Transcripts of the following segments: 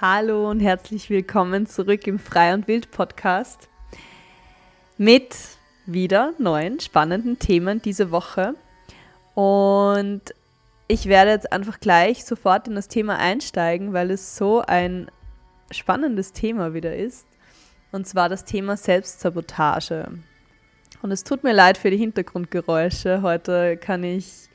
Hallo und herzlich willkommen zurück im Frei und Wild Podcast mit wieder neuen spannenden Themen diese Woche. Und ich werde jetzt einfach gleich sofort in das Thema einsteigen, weil es so ein spannendes Thema wieder ist. Und zwar das Thema Selbstsabotage. Und es tut mir leid für die Hintergrundgeräusche. Heute kann ich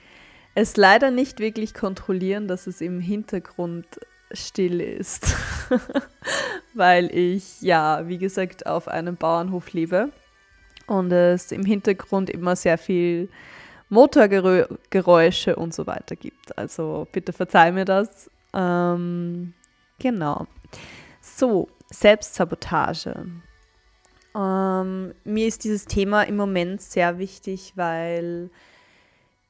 es leider nicht wirklich kontrollieren, dass es im Hintergrund still ist, weil ich ja, wie gesagt, auf einem Bauernhof lebe und es im Hintergrund immer sehr viel Motorgeräusche und so weiter gibt. Also bitte verzeih mir das. Ähm, genau. So, Selbstsabotage. Ähm, mir ist dieses Thema im Moment sehr wichtig, weil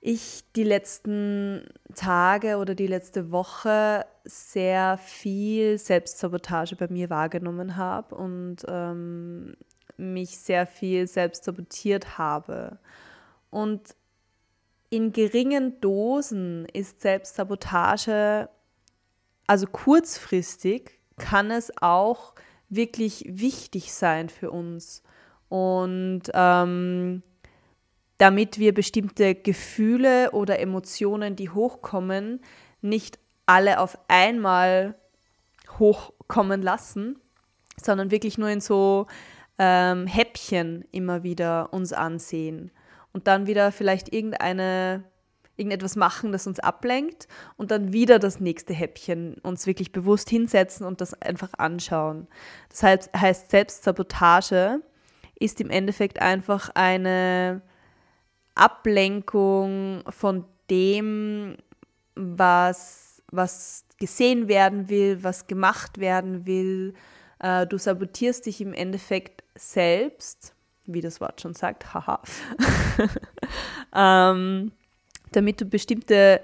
ich die letzten Tage oder die letzte Woche sehr viel Selbstsabotage bei mir wahrgenommen habe und ähm, mich sehr viel selbst sabotiert habe. Und in geringen Dosen ist Selbstsabotage, also kurzfristig, kann es auch wirklich wichtig sein für uns. Und ähm, damit wir bestimmte Gefühle oder Emotionen, die hochkommen, nicht alle auf einmal hochkommen lassen, sondern wirklich nur in so ähm, Häppchen immer wieder uns ansehen und dann wieder vielleicht irgendeine irgendetwas machen, das uns ablenkt und dann wieder das nächste Häppchen uns wirklich bewusst hinsetzen und das einfach anschauen. Das heißt, heißt Selbstsabotage ist im Endeffekt einfach eine Ablenkung von dem, was, was gesehen werden will, was gemacht werden will. Äh, du sabotierst dich im Endeffekt selbst, wie das Wort schon sagt, haha, ähm, damit du bestimmte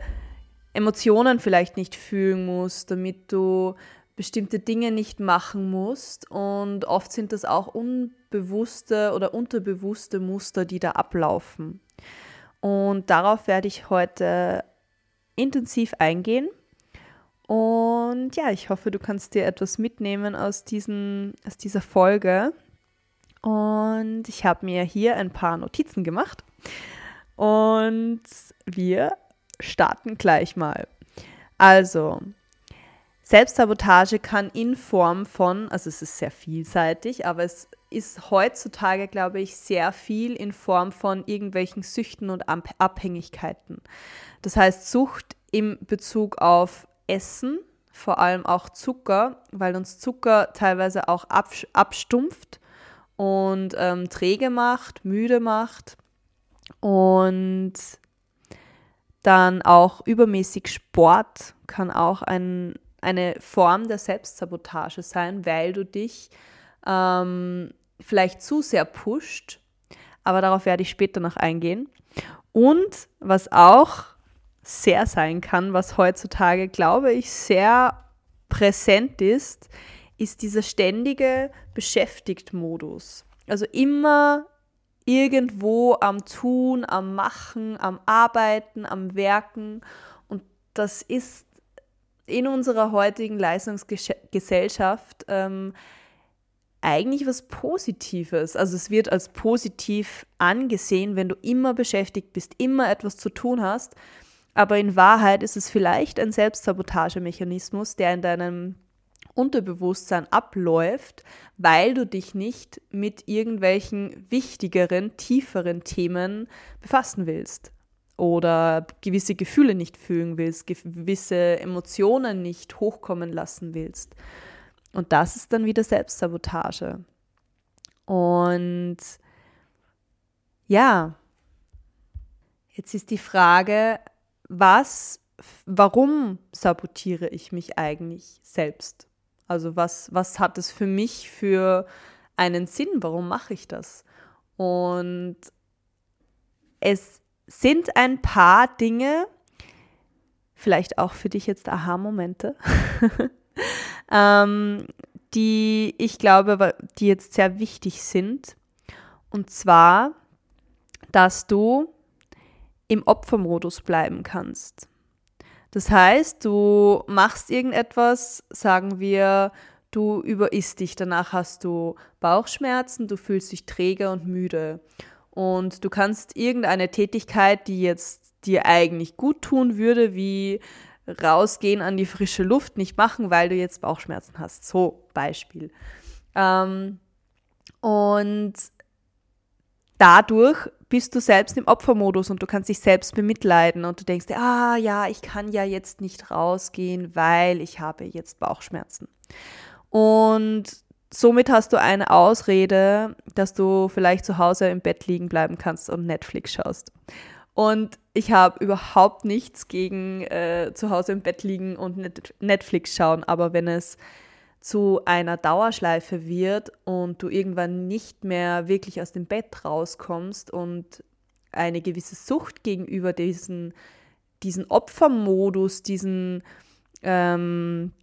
Emotionen vielleicht nicht fühlen musst, damit du bestimmte Dinge nicht machen musst. Und oft sind das auch unbewusste oder unterbewusste Muster, die da ablaufen. Und darauf werde ich heute intensiv eingehen. Und ja, ich hoffe, du kannst dir etwas mitnehmen aus, diesen, aus dieser Folge. Und ich habe mir hier ein paar Notizen gemacht. Und wir starten gleich mal. Also, Selbstsabotage kann in Form von, also es ist sehr vielseitig, aber es ist heutzutage, glaube ich, sehr viel in Form von irgendwelchen Süchten und Abhängigkeiten. Das heißt, Sucht im Bezug auf Essen, vor allem auch Zucker, weil uns Zucker teilweise auch abstumpft und ähm, träge macht, müde macht und dann auch übermäßig Sport kann auch ein, eine Form der Selbstsabotage sein, weil du dich ähm, vielleicht zu sehr pusht, aber darauf werde ich später noch eingehen. Und was auch sehr sein kann, was heutzutage, glaube ich, sehr präsent ist, ist dieser ständige Beschäftigt-Modus. Also immer irgendwo am Tun, am Machen, am Arbeiten, am Werken. Und das ist in unserer heutigen Leistungsgesellschaft ähm, eigentlich was Positives. Also es wird als positiv angesehen, wenn du immer beschäftigt bist, immer etwas zu tun hast. Aber in Wahrheit ist es vielleicht ein Selbstsabotagemechanismus, der in deinem Unterbewusstsein abläuft, weil du dich nicht mit irgendwelchen wichtigeren, tieferen Themen befassen willst oder gewisse Gefühle nicht fühlen willst, gewisse Emotionen nicht hochkommen lassen willst. Und das ist dann wieder Selbstsabotage. Und ja, jetzt ist die Frage, was, warum sabotiere ich mich eigentlich selbst? Also was, was hat es für mich für einen Sinn? Warum mache ich das? Und es sind ein paar Dinge, vielleicht auch für dich jetzt Aha-Momente, ähm, die ich glaube, die jetzt sehr wichtig sind. Und zwar, dass du im Opfermodus bleiben kannst. Das heißt, du machst irgendetwas, sagen wir, du überisst dich, danach hast du Bauchschmerzen, du fühlst dich träge und müde. Und du kannst irgendeine Tätigkeit, die jetzt dir eigentlich gut tun würde, wie rausgehen an die frische Luft, nicht machen, weil du jetzt Bauchschmerzen hast. So, Beispiel. Ähm, und dadurch bist du selbst im Opfermodus und du kannst dich selbst bemitleiden und du denkst dir, ah ja, ich kann ja jetzt nicht rausgehen, weil ich habe jetzt Bauchschmerzen. Und somit hast du eine Ausrede, dass du vielleicht zu Hause im Bett liegen bleiben kannst und Netflix schaust. Und ich habe überhaupt nichts gegen äh, zu Hause im Bett liegen und Netflix schauen, aber wenn es zu einer Dauerschleife wird und du irgendwann nicht mehr wirklich aus dem Bett rauskommst und eine gewisse Sucht gegenüber diesen, diesen Opfermodus, diesen, ähm,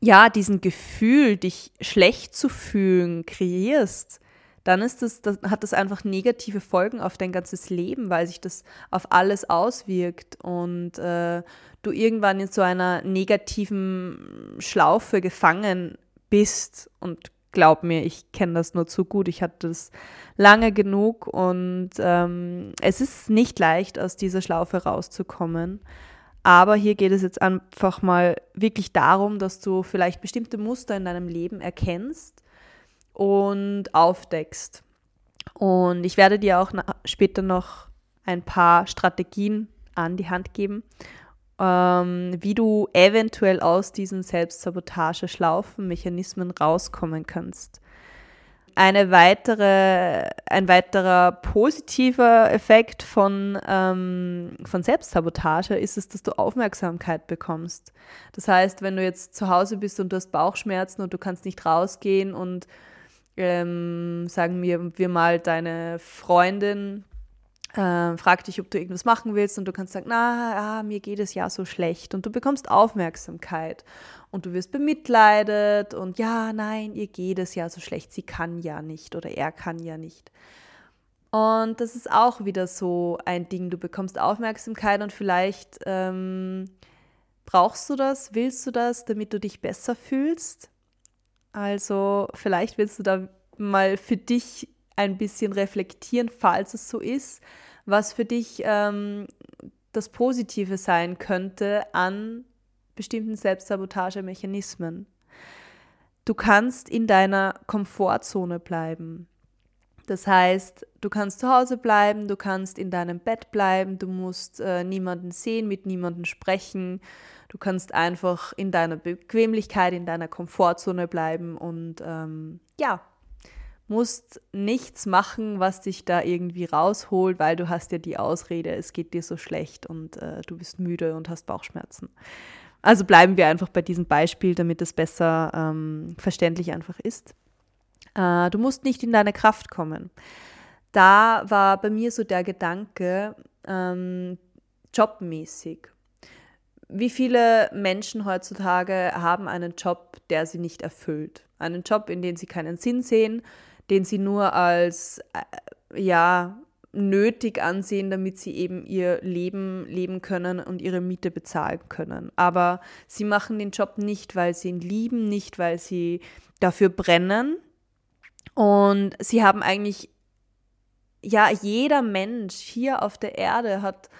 ja, diesen Gefühl, dich schlecht zu fühlen, kreierst, dann ist das, das, hat das einfach negative Folgen auf dein ganzes Leben, weil sich das auf alles auswirkt und äh, du irgendwann in so einer negativen Schlaufe gefangen bist. Und glaub mir, ich kenne das nur zu gut. Ich hatte das lange genug und ähm, es ist nicht leicht, aus dieser Schlaufe rauszukommen. Aber hier geht es jetzt einfach mal wirklich darum, dass du vielleicht bestimmte Muster in deinem Leben erkennst und aufdeckst. Und ich werde dir auch später noch ein paar Strategien an die Hand geben, ähm, wie du eventuell aus diesen Selbstsabotage-Schlaufen, Mechanismen rauskommen kannst. Eine weitere, ein weiterer positiver Effekt von, ähm, von Selbstsabotage ist es, dass du Aufmerksamkeit bekommst. Das heißt, wenn du jetzt zu Hause bist und du hast Bauchschmerzen und du kannst nicht rausgehen und ähm, sagen wir, wir mal, deine Freundin äh, fragt dich, ob du irgendwas machen willst und du kannst sagen, na, ah, mir geht es ja so schlecht und du bekommst Aufmerksamkeit und du wirst bemitleidet und ja, nein, ihr geht es ja so schlecht, sie kann ja nicht oder er kann ja nicht. Und das ist auch wieder so ein Ding, du bekommst Aufmerksamkeit und vielleicht ähm, brauchst du das, willst du das, damit du dich besser fühlst. Also vielleicht willst du da mal für dich ein bisschen reflektieren, falls es so ist, was für dich ähm, das Positive sein könnte an bestimmten Selbstsabotagemechanismen. Du kannst in deiner Komfortzone bleiben. Das heißt, du kannst zu Hause bleiben, du kannst in deinem Bett bleiben, du musst äh, niemanden sehen, mit niemandem sprechen, Du kannst einfach in deiner Bequemlichkeit, in deiner Komfortzone bleiben und ähm, ja, musst nichts machen, was dich da irgendwie rausholt, weil du hast ja die Ausrede, es geht dir so schlecht und äh, du bist müde und hast Bauchschmerzen. Also bleiben wir einfach bei diesem Beispiel, damit es besser ähm, verständlich einfach ist. Äh, du musst nicht in deine Kraft kommen. Da war bei mir so der Gedanke, ähm, jobmäßig wie viele Menschen heutzutage haben einen Job, der sie nicht erfüllt? Einen Job, in dem sie keinen Sinn sehen, den sie nur als äh, ja nötig ansehen, damit sie eben ihr Leben leben können und ihre Miete bezahlen können. Aber sie machen den Job nicht, weil sie ihn lieben, nicht, weil sie dafür brennen. Und sie haben eigentlich, ja, jeder Mensch hier auf der Erde hat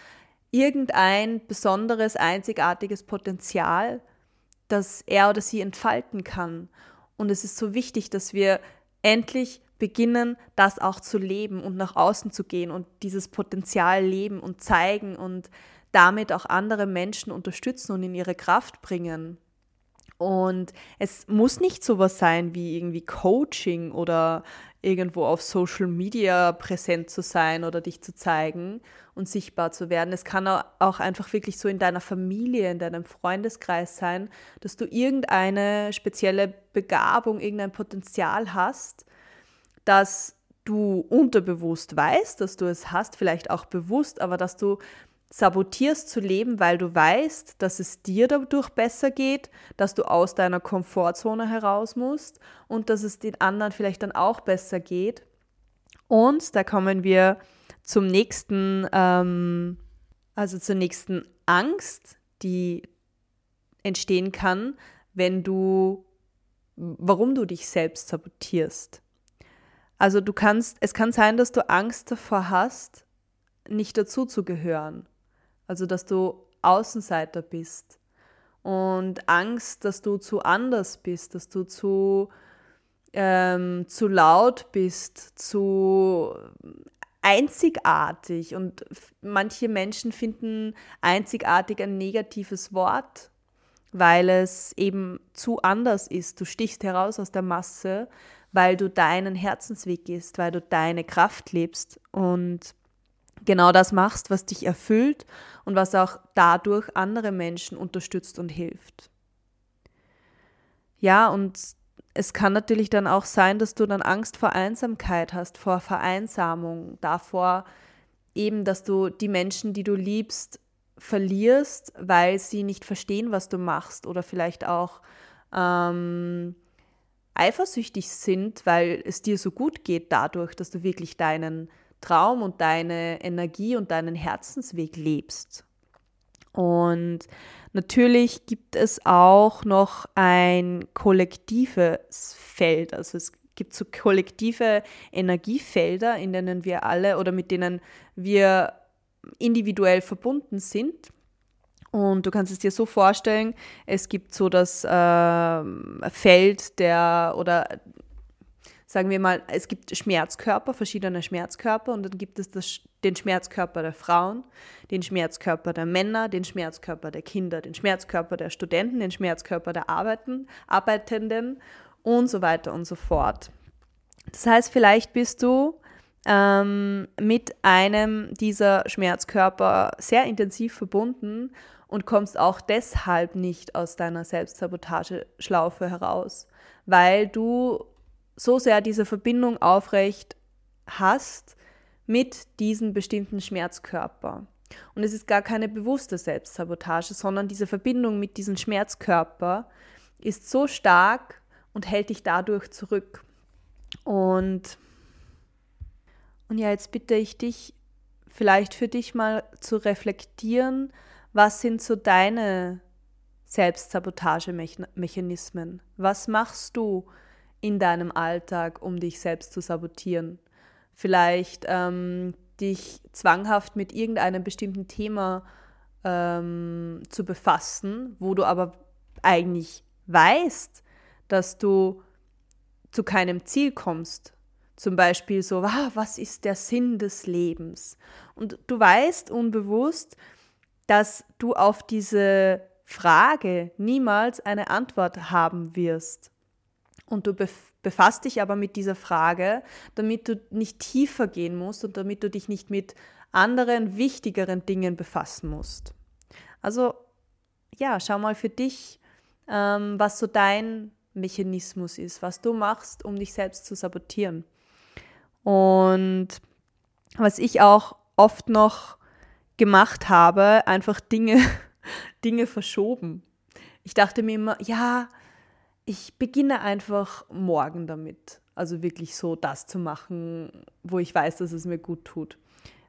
irgendein besonderes, einzigartiges Potenzial, das er oder sie entfalten kann. Und es ist so wichtig, dass wir endlich beginnen, das auch zu leben und nach außen zu gehen und dieses Potenzial leben und zeigen und damit auch andere Menschen unterstützen und in ihre Kraft bringen. Und es muss nicht sowas sein wie irgendwie Coaching oder irgendwo auf Social Media präsent zu sein oder dich zu zeigen und sichtbar zu werden. Es kann auch einfach wirklich so in deiner Familie, in deinem Freundeskreis sein, dass du irgendeine spezielle Begabung, irgendein Potenzial hast, dass du unterbewusst weißt, dass du es hast, vielleicht auch bewusst, aber dass du sabotierst zu leben, weil du weißt, dass es dir dadurch besser geht, dass du aus deiner Komfortzone heraus musst und dass es den anderen vielleicht dann auch besser geht. Und da kommen wir zum nächsten, ähm, also zur nächsten Angst, die entstehen kann, wenn du, warum du dich selbst sabotierst. Also du kannst, es kann sein, dass du Angst davor hast, nicht dazu zu gehören. Also dass du Außenseiter bist und Angst, dass du zu anders bist, dass du zu, ähm, zu laut bist, zu einzigartig. Und manche Menschen finden einzigartig ein negatives Wort, weil es eben zu anders ist. Du stichst heraus aus der Masse, weil du deinen Herzensweg gehst, weil du deine Kraft lebst und genau das machst, was dich erfüllt und was auch dadurch andere Menschen unterstützt und hilft. Ja, und es kann natürlich dann auch sein, dass du dann Angst vor Einsamkeit hast, vor Vereinsamung, davor eben, dass du die Menschen, die du liebst, verlierst, weil sie nicht verstehen, was du machst oder vielleicht auch ähm, eifersüchtig sind, weil es dir so gut geht dadurch, dass du wirklich deinen Traum und deine Energie und deinen Herzensweg lebst. Und natürlich gibt es auch noch ein kollektives Feld. Also es gibt so kollektive Energiefelder, in denen wir alle oder mit denen wir individuell verbunden sind. Und du kannst es dir so vorstellen, es gibt so das äh, Feld der oder sagen wir mal, es gibt Schmerzkörper, verschiedene Schmerzkörper und dann gibt es das, den Schmerzkörper der Frauen, den Schmerzkörper der Männer, den Schmerzkörper der Kinder, den Schmerzkörper der Studenten, den Schmerzkörper der Arbeiten, Arbeitenden und so weiter und so fort. Das heißt, vielleicht bist du ähm, mit einem dieser Schmerzkörper sehr intensiv verbunden und kommst auch deshalb nicht aus deiner Selbstsabotageschlaufe heraus, weil du so sehr diese Verbindung aufrecht hast mit diesem bestimmten Schmerzkörper. Und es ist gar keine bewusste Selbstsabotage, sondern diese Verbindung mit diesem Schmerzkörper ist so stark und hält dich dadurch zurück. Und, und ja, jetzt bitte ich dich, vielleicht für dich mal zu reflektieren, was sind so deine Selbstsabotagemechanismen? Was machst du, in deinem Alltag, um dich selbst zu sabotieren. Vielleicht ähm, dich zwanghaft mit irgendeinem bestimmten Thema ähm, zu befassen, wo du aber eigentlich weißt, dass du zu keinem Ziel kommst. Zum Beispiel so, ah, was ist der Sinn des Lebens? Und du weißt unbewusst, dass du auf diese Frage niemals eine Antwort haben wirst und du befasst dich aber mit dieser Frage, damit du nicht tiefer gehen musst und damit du dich nicht mit anderen wichtigeren Dingen befassen musst. Also ja, schau mal für dich, ähm, was so dein Mechanismus ist, was du machst, um dich selbst zu sabotieren. Und was ich auch oft noch gemacht habe, einfach Dinge, Dinge verschoben. Ich dachte mir immer, ja, ich beginne einfach morgen damit. Also wirklich so das zu machen, wo ich weiß, dass es mir gut tut.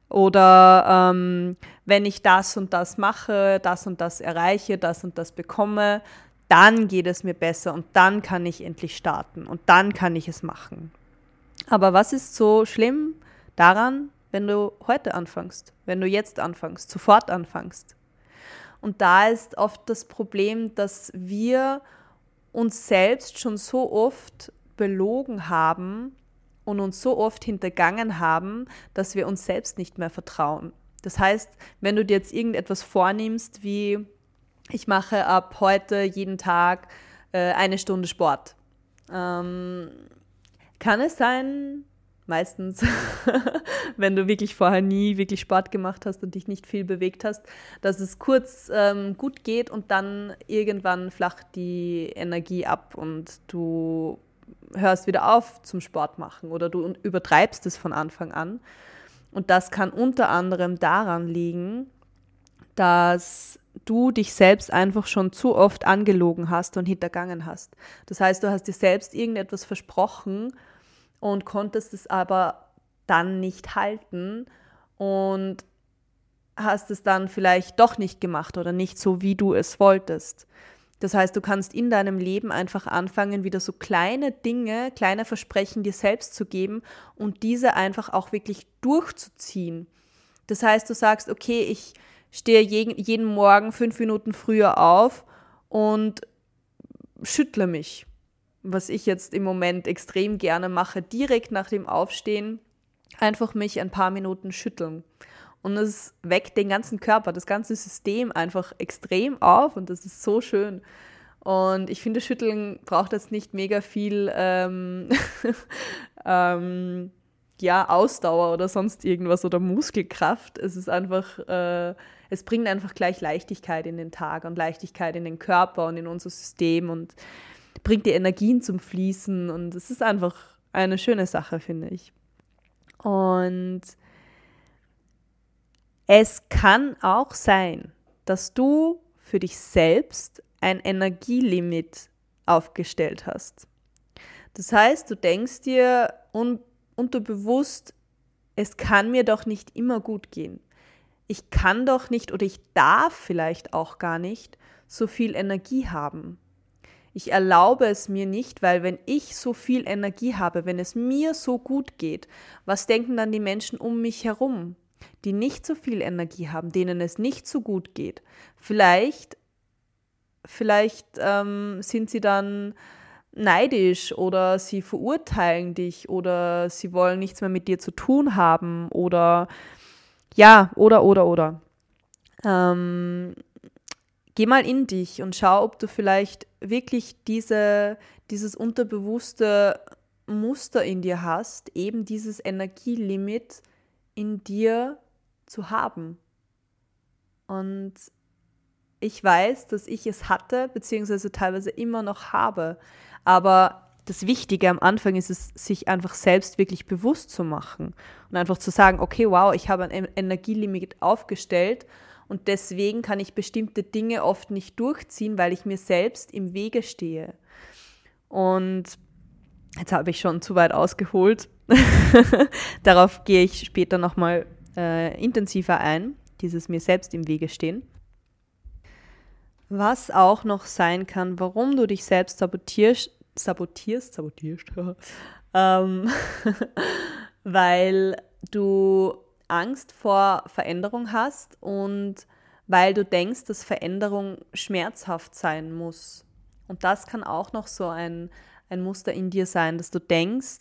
Oder ähm, wenn ich das und das mache, das und das erreiche, das und das bekomme, dann geht es mir besser und dann kann ich endlich starten und dann kann ich es machen. Aber was ist so schlimm daran, wenn du heute anfängst, wenn du jetzt anfängst, sofort anfängst? Und da ist oft das Problem, dass wir uns selbst schon so oft belogen haben und uns so oft hintergangen haben, dass wir uns selbst nicht mehr vertrauen. Das heißt, wenn du dir jetzt irgendetwas vornimmst, wie ich mache ab heute jeden Tag äh, eine Stunde Sport, ähm, kann es sein, meistens, wenn du wirklich vorher nie wirklich Sport gemacht hast und dich nicht viel bewegt hast, dass es kurz ähm, gut geht und dann irgendwann flacht die Energie ab und du hörst wieder auf zum Sport machen oder du übertreibst es von Anfang an. Und das kann unter anderem daran liegen, dass du dich selbst einfach schon zu oft angelogen hast und hintergangen hast. Das heißt, du hast dir selbst irgendetwas versprochen, und konntest es aber dann nicht halten und hast es dann vielleicht doch nicht gemacht oder nicht so, wie du es wolltest. Das heißt, du kannst in deinem Leben einfach anfangen, wieder so kleine Dinge, kleine Versprechen dir selbst zu geben und diese einfach auch wirklich durchzuziehen. Das heißt, du sagst, okay, ich stehe jeden Morgen fünf Minuten früher auf und schüttle mich. Was ich jetzt im Moment extrem gerne mache, direkt nach dem Aufstehen, einfach mich ein paar Minuten schütteln. Und es weckt den ganzen Körper, das ganze System einfach extrem auf und das ist so schön. Und ich finde, Schütteln braucht jetzt nicht mega viel ähm, ähm, ja, Ausdauer oder sonst irgendwas oder Muskelkraft. Es ist einfach, äh, es bringt einfach gleich Leichtigkeit in den Tag und Leichtigkeit in den Körper und in unser System und bringt die Energien zum Fließen. Und es ist einfach eine schöne Sache, finde ich. Und es kann auch sein, dass du für dich selbst ein Energielimit aufgestellt hast. Das heißt, du denkst dir un unterbewusst, es kann mir doch nicht immer gut gehen. Ich kann doch nicht oder ich darf vielleicht auch gar nicht so viel Energie haben. Ich erlaube es mir nicht, weil wenn ich so viel Energie habe, wenn es mir so gut geht, was denken dann die Menschen um mich herum? die nicht so viel Energie haben, denen es nicht so gut geht. Vielleicht, vielleicht ähm, sind sie dann neidisch oder sie verurteilen dich oder sie wollen nichts mehr mit dir zu tun haben oder ja, oder, oder, oder. Ähm, geh mal in dich und schau, ob du vielleicht wirklich diese, dieses unterbewusste Muster in dir hast, eben dieses Energielimit in dir zu haben. Und ich weiß, dass ich es hatte, beziehungsweise teilweise immer noch habe. Aber das Wichtige am Anfang ist es, sich einfach selbst wirklich bewusst zu machen und einfach zu sagen, okay, wow, ich habe ein Energielimit aufgestellt und deswegen kann ich bestimmte Dinge oft nicht durchziehen, weil ich mir selbst im Wege stehe. Und jetzt habe ich schon zu weit ausgeholt. Darauf gehe ich später nochmal äh, intensiver ein, dieses mir selbst im Wege stehen. Was auch noch sein kann, warum du dich selbst sabotierst, sabotierst, sabotierst, ähm, weil du Angst vor Veränderung hast und weil du denkst, dass Veränderung schmerzhaft sein muss. Und das kann auch noch so ein, ein Muster in dir sein, dass du denkst,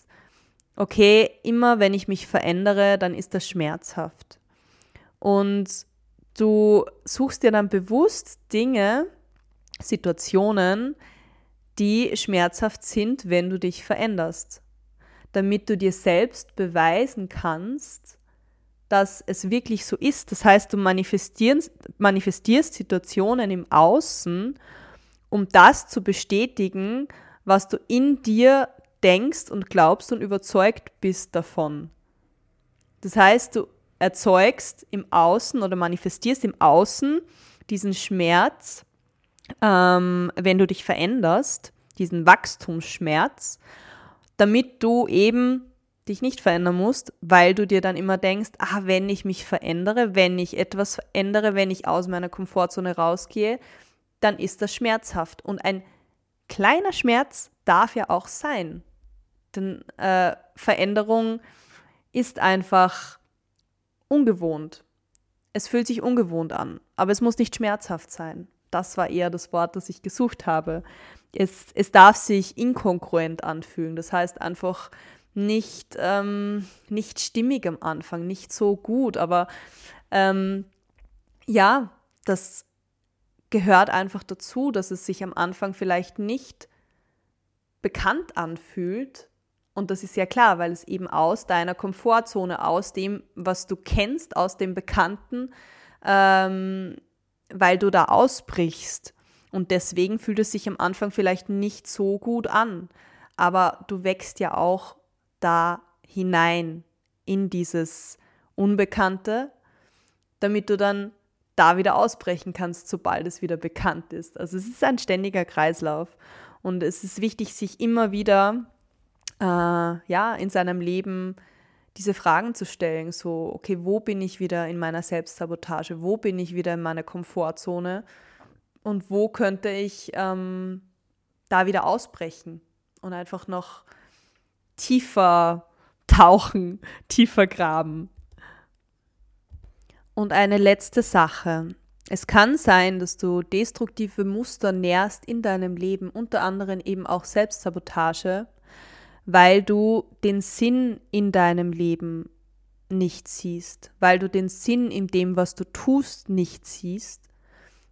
okay, immer wenn ich mich verändere, dann ist das schmerzhaft. Und du suchst dir dann bewusst Dinge, Situationen, die schmerzhaft sind, wenn du dich veränderst, damit du dir selbst beweisen kannst, dass es wirklich so ist. Das heißt, du manifestierst, Situationen im Außen, um das zu bestätigen, was du in dir denkst und glaubst und überzeugt bist davon. Das heißt, du erzeugst im Außen oder manifestierst im Außen diesen Schmerz, ähm, wenn du dich veränderst, diesen Wachstumsschmerz, damit du eben dich nicht verändern musst, weil du dir dann immer denkst, ah, wenn ich mich verändere, wenn ich etwas verändere, wenn ich aus meiner Komfortzone rausgehe, dann ist das schmerzhaft. Und ein kleiner Schmerz darf ja auch sein. Denn äh, Veränderung ist einfach ungewohnt. Es fühlt sich ungewohnt an, aber es muss nicht schmerzhaft sein. Das war eher das Wort, das ich gesucht habe. Es, es darf sich inkongruent anfühlen. Das heißt einfach nicht, ähm, nicht stimmig am Anfang, nicht so gut. Aber ähm, ja, das gehört einfach dazu, dass es sich am Anfang vielleicht nicht bekannt anfühlt, und das ist ja klar, weil es eben aus deiner Komfortzone, aus dem, was du kennst, aus dem Bekannten, ähm, weil du da ausbrichst. Und deswegen fühlt es sich am Anfang vielleicht nicht so gut an. Aber du wächst ja auch da hinein in dieses Unbekannte, damit du dann da wieder ausbrechen kannst, sobald es wieder bekannt ist. Also es ist ein ständiger Kreislauf. Und es ist wichtig, sich immer wieder äh, ja, in seinem Leben diese Fragen zu stellen, so, okay, wo bin ich wieder in meiner Selbstsabotage, wo bin ich wieder in meiner Komfortzone und wo könnte ich ähm, da wieder ausbrechen und einfach noch tiefer tauchen, tiefer graben. Und eine letzte Sache. Es kann sein, dass du destruktive Muster nährst in deinem Leben, unter anderem eben auch Selbstsabotage, weil du den Sinn in deinem Leben nicht siehst, weil du den Sinn in dem, was du tust, nicht siehst.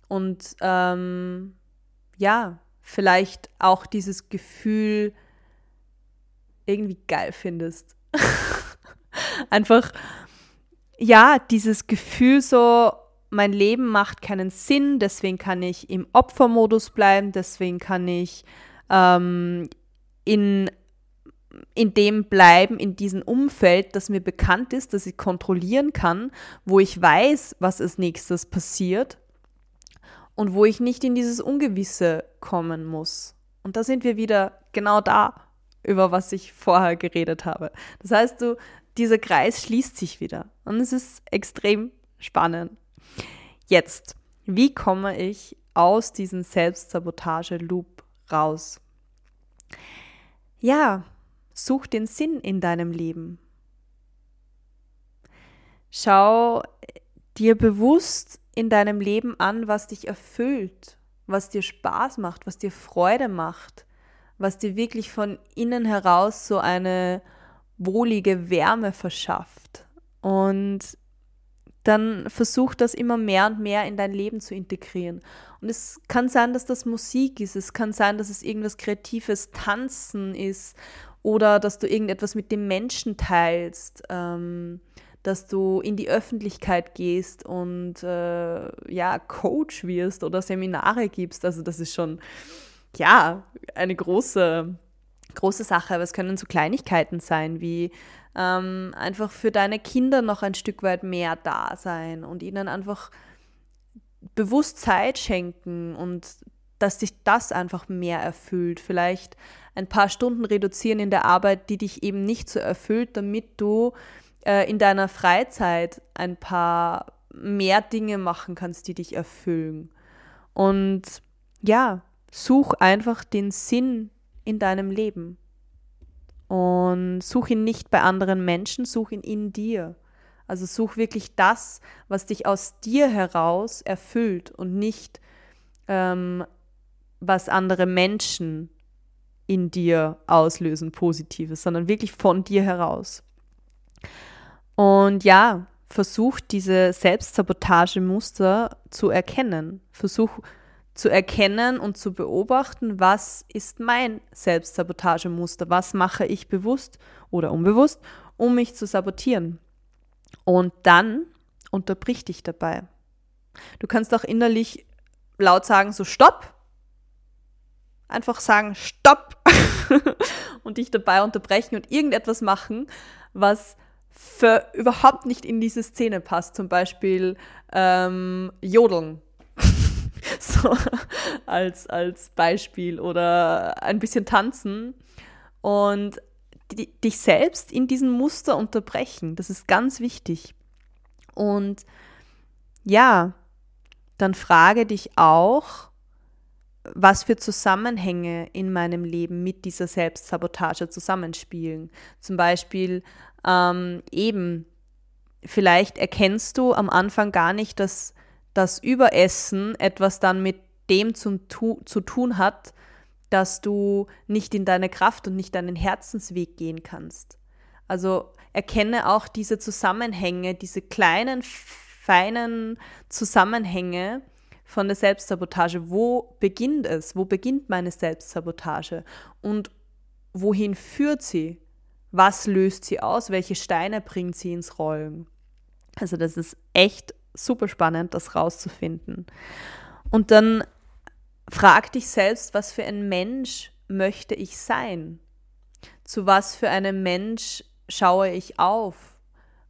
Und ähm, ja, vielleicht auch dieses Gefühl irgendwie geil findest. Einfach, ja, dieses Gefühl so, mein Leben macht keinen Sinn, deswegen kann ich im Opfermodus bleiben, deswegen kann ich ähm, in, in dem bleiben, in diesem Umfeld, das mir bekannt ist, das ich kontrollieren kann, wo ich weiß, was als nächstes passiert und wo ich nicht in dieses Ungewisse kommen muss. Und da sind wir wieder genau da, über was ich vorher geredet habe. Das heißt, du, dieser Kreis schließt sich wieder und es ist extrem spannend. Jetzt, wie komme ich aus diesem Selbstsabotage-Loop raus? Ja, such den Sinn in deinem Leben. Schau dir bewusst in deinem Leben an, was dich erfüllt, was dir Spaß macht, was dir Freude macht, was dir wirklich von innen heraus so eine wohlige Wärme verschafft. Und dann versuch das immer mehr und mehr in dein Leben zu integrieren. Und es kann sein, dass das Musik ist, es kann sein, dass es irgendwas Kreatives, Tanzen ist oder dass du irgendetwas mit dem Menschen teilst, ähm, dass du in die Öffentlichkeit gehst und äh, ja, Coach wirst oder Seminare gibst. Also das ist schon, ja, eine große, große Sache, aber es können so Kleinigkeiten sein wie ähm, einfach für deine Kinder noch ein Stück weit mehr da sein und ihnen einfach bewusst Zeit schenken und dass dich das einfach mehr erfüllt. Vielleicht ein paar Stunden reduzieren in der Arbeit, die dich eben nicht so erfüllt, damit du äh, in deiner Freizeit ein paar mehr Dinge machen kannst, die dich erfüllen. Und ja, such einfach den Sinn in deinem Leben. Und such ihn nicht bei anderen Menschen, such ihn in dir. Also such wirklich das, was dich aus dir heraus erfüllt und nicht, ähm, was andere Menschen in dir auslösen, Positives, sondern wirklich von dir heraus. Und ja, versuch diese Selbstsabotagemuster zu erkennen. Versuch zu erkennen und zu beobachten, was ist mein Selbstsabotagemuster, was mache ich bewusst oder unbewusst, um mich zu sabotieren. Und dann unterbrich dich dabei. Du kannst auch innerlich laut sagen, so stopp. Einfach sagen, stopp. und dich dabei unterbrechen und irgendetwas machen, was für überhaupt nicht in diese Szene passt. Zum Beispiel ähm, Jodeln so als, als Beispiel oder ein bisschen tanzen und dich selbst in diesem Muster unterbrechen. Das ist ganz wichtig. Und ja, dann frage dich auch, was für Zusammenhänge in meinem Leben mit dieser Selbstsabotage zusammenspielen. Zum Beispiel ähm, eben, vielleicht erkennst du am Anfang gar nicht, dass das Überessen etwas dann mit dem zum, tu, zu tun hat, dass du nicht in deine Kraft und nicht deinen Herzensweg gehen kannst. Also erkenne auch diese Zusammenhänge, diese kleinen, feinen Zusammenhänge von der Selbstsabotage. Wo beginnt es? Wo beginnt meine Selbstsabotage? Und wohin führt sie? Was löst sie aus? Welche Steine bringt sie ins Rollen? Also das ist echt super spannend, das rauszufinden. Und dann frag dich selbst, was für ein Mensch möchte ich sein? Zu was für einem Mensch schaue ich auf?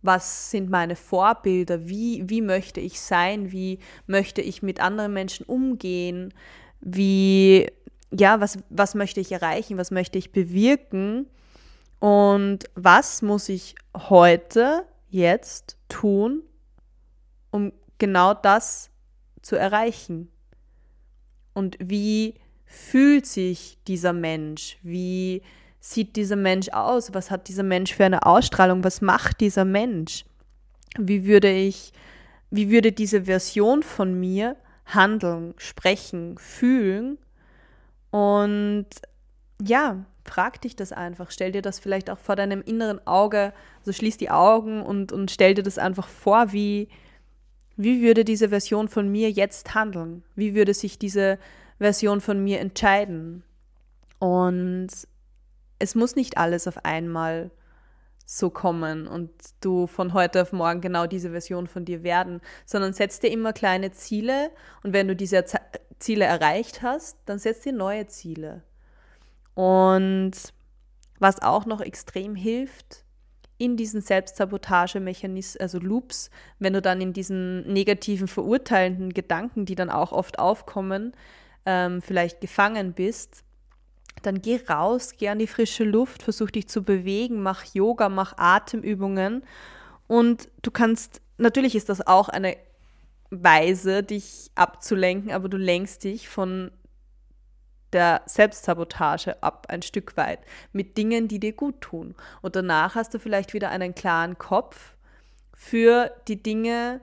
Was sind meine Vorbilder? Wie, wie möchte ich sein? Wie möchte ich mit anderen Menschen umgehen? Wie, ja, was, was möchte ich erreichen? Was möchte ich bewirken? Und was muss ich heute, jetzt tun, um genau das zu erreichen? Und wie fühlt sich dieser Mensch? Wie sieht dieser Mensch aus? Was hat dieser Mensch für eine Ausstrahlung? Was macht dieser Mensch? Wie würde ich, wie würde diese Version von mir handeln, sprechen, fühlen? Und ja, frag dich das einfach. Stell dir das vielleicht auch vor deinem inneren Auge, also schließ die Augen und, und stell dir das einfach vor, wie, wie würde diese Version von mir jetzt handeln? Wie würde sich diese Version von mir entscheiden? Und es muss nicht alles auf einmal so kommen und du von heute auf morgen genau diese Version von dir werden, sondern setz dir immer kleine Ziele und wenn du diese Ziele erreicht hast, dann setz dir neue Ziele. Und was auch noch extrem hilft, in diesen Selbstsabotagemechanismen, also Loops, wenn du dann in diesen negativen, verurteilenden Gedanken, die dann auch oft aufkommen, ähm, vielleicht gefangen bist, dann geh raus, geh an die frische Luft, versuch dich zu bewegen, mach Yoga, mach Atemübungen und du kannst, natürlich ist das auch eine Weise, dich abzulenken, aber du lenkst dich von der Selbstsabotage ab, ein Stück weit, mit Dingen, die dir gut tun. Und danach hast du vielleicht wieder einen klaren Kopf für die Dinge,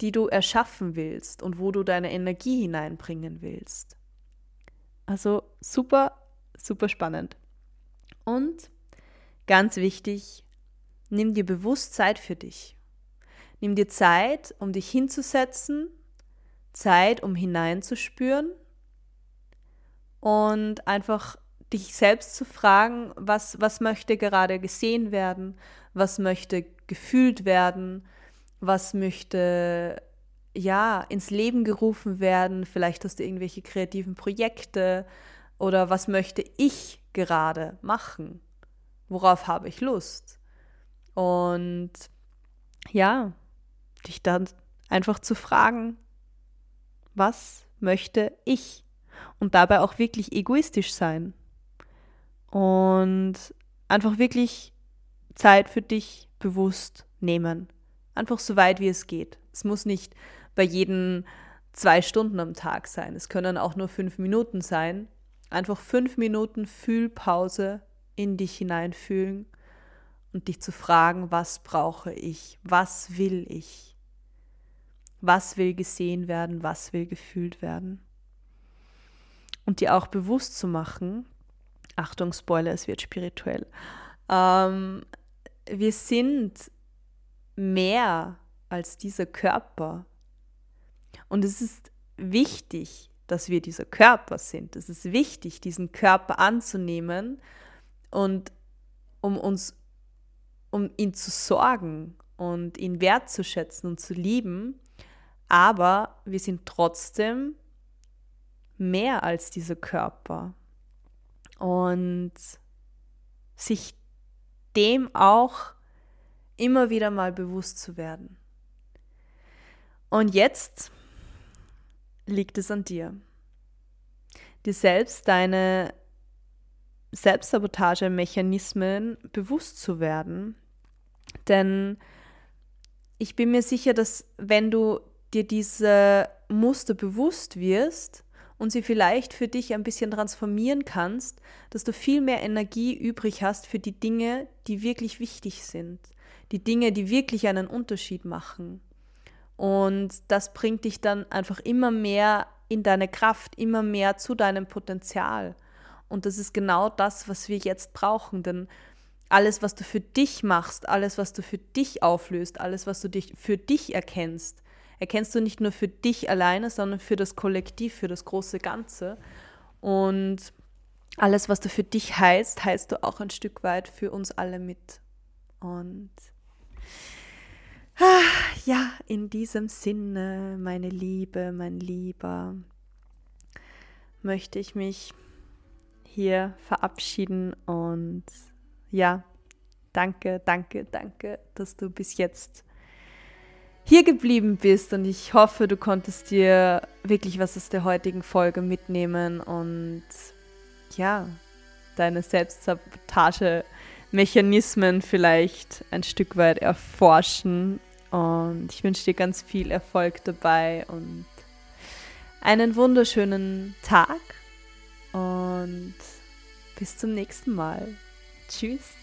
die du erschaffen willst und wo du deine Energie hineinbringen willst. Also super, super spannend. Und ganz wichtig, nimm dir bewusst Zeit für dich. Nimm dir Zeit, um dich hinzusetzen, Zeit, um hineinzuspüren und einfach dich selbst zu fragen, was, was möchte gerade gesehen werden, was möchte gefühlt werden, was möchte ja ins Leben gerufen werden, vielleicht hast du irgendwelche kreativen Projekte oder was möchte ich gerade machen, worauf habe ich Lust? Und ja, dich dann einfach zu fragen, was möchte ich und dabei auch wirklich egoistisch sein. Und einfach wirklich Zeit für dich bewusst nehmen. Einfach so weit wie es geht. Es muss nicht bei jedem zwei Stunden am Tag sein. Es können auch nur fünf Minuten sein. Einfach fünf Minuten Fühlpause in dich hineinfühlen und dich zu fragen, was brauche ich? Was will ich? Was will gesehen werden? Was will gefühlt werden? Und dir auch bewusst zu machen, Achtung, Spoiler, es wird spirituell, ähm, wir sind mehr als dieser Körper. Und es ist wichtig, dass wir dieser Körper sind. Es ist wichtig, diesen Körper anzunehmen und um uns, um ihn zu sorgen und ihn wertzuschätzen und zu lieben. Aber wir sind trotzdem mehr als diese Körper. Und sich dem auch immer wieder mal bewusst zu werden. Und jetzt liegt es an dir, dir selbst deine Selbstsabotagemechanismen bewusst zu werden. Denn ich bin mir sicher, dass wenn du dir diese Muster bewusst wirst, und sie vielleicht für dich ein bisschen transformieren kannst, dass du viel mehr Energie übrig hast für die Dinge, die wirklich wichtig sind, die Dinge, die wirklich einen Unterschied machen. Und das bringt dich dann einfach immer mehr in deine Kraft, immer mehr zu deinem Potenzial. Und das ist genau das, was wir jetzt brauchen, denn alles, was du für dich machst, alles, was du für dich auflöst, alles, was du dich für dich erkennst, erkennst du nicht nur für dich alleine, sondern für das Kollektiv, für das große Ganze. Und alles, was du für dich heißt, heißt du auch ein Stück weit für uns alle mit. Und ah, ja, in diesem Sinne, meine Liebe, mein Lieber, möchte ich mich hier verabschieden und ja, danke, danke, danke, dass du bis jetzt hier geblieben bist und ich hoffe, du konntest dir wirklich was aus der heutigen Folge mitnehmen und ja, deine Selbstsabotage Mechanismen vielleicht ein Stück weit erforschen. Und ich wünsche dir ganz viel Erfolg dabei und einen wunderschönen Tag und bis zum nächsten Mal. Tschüss.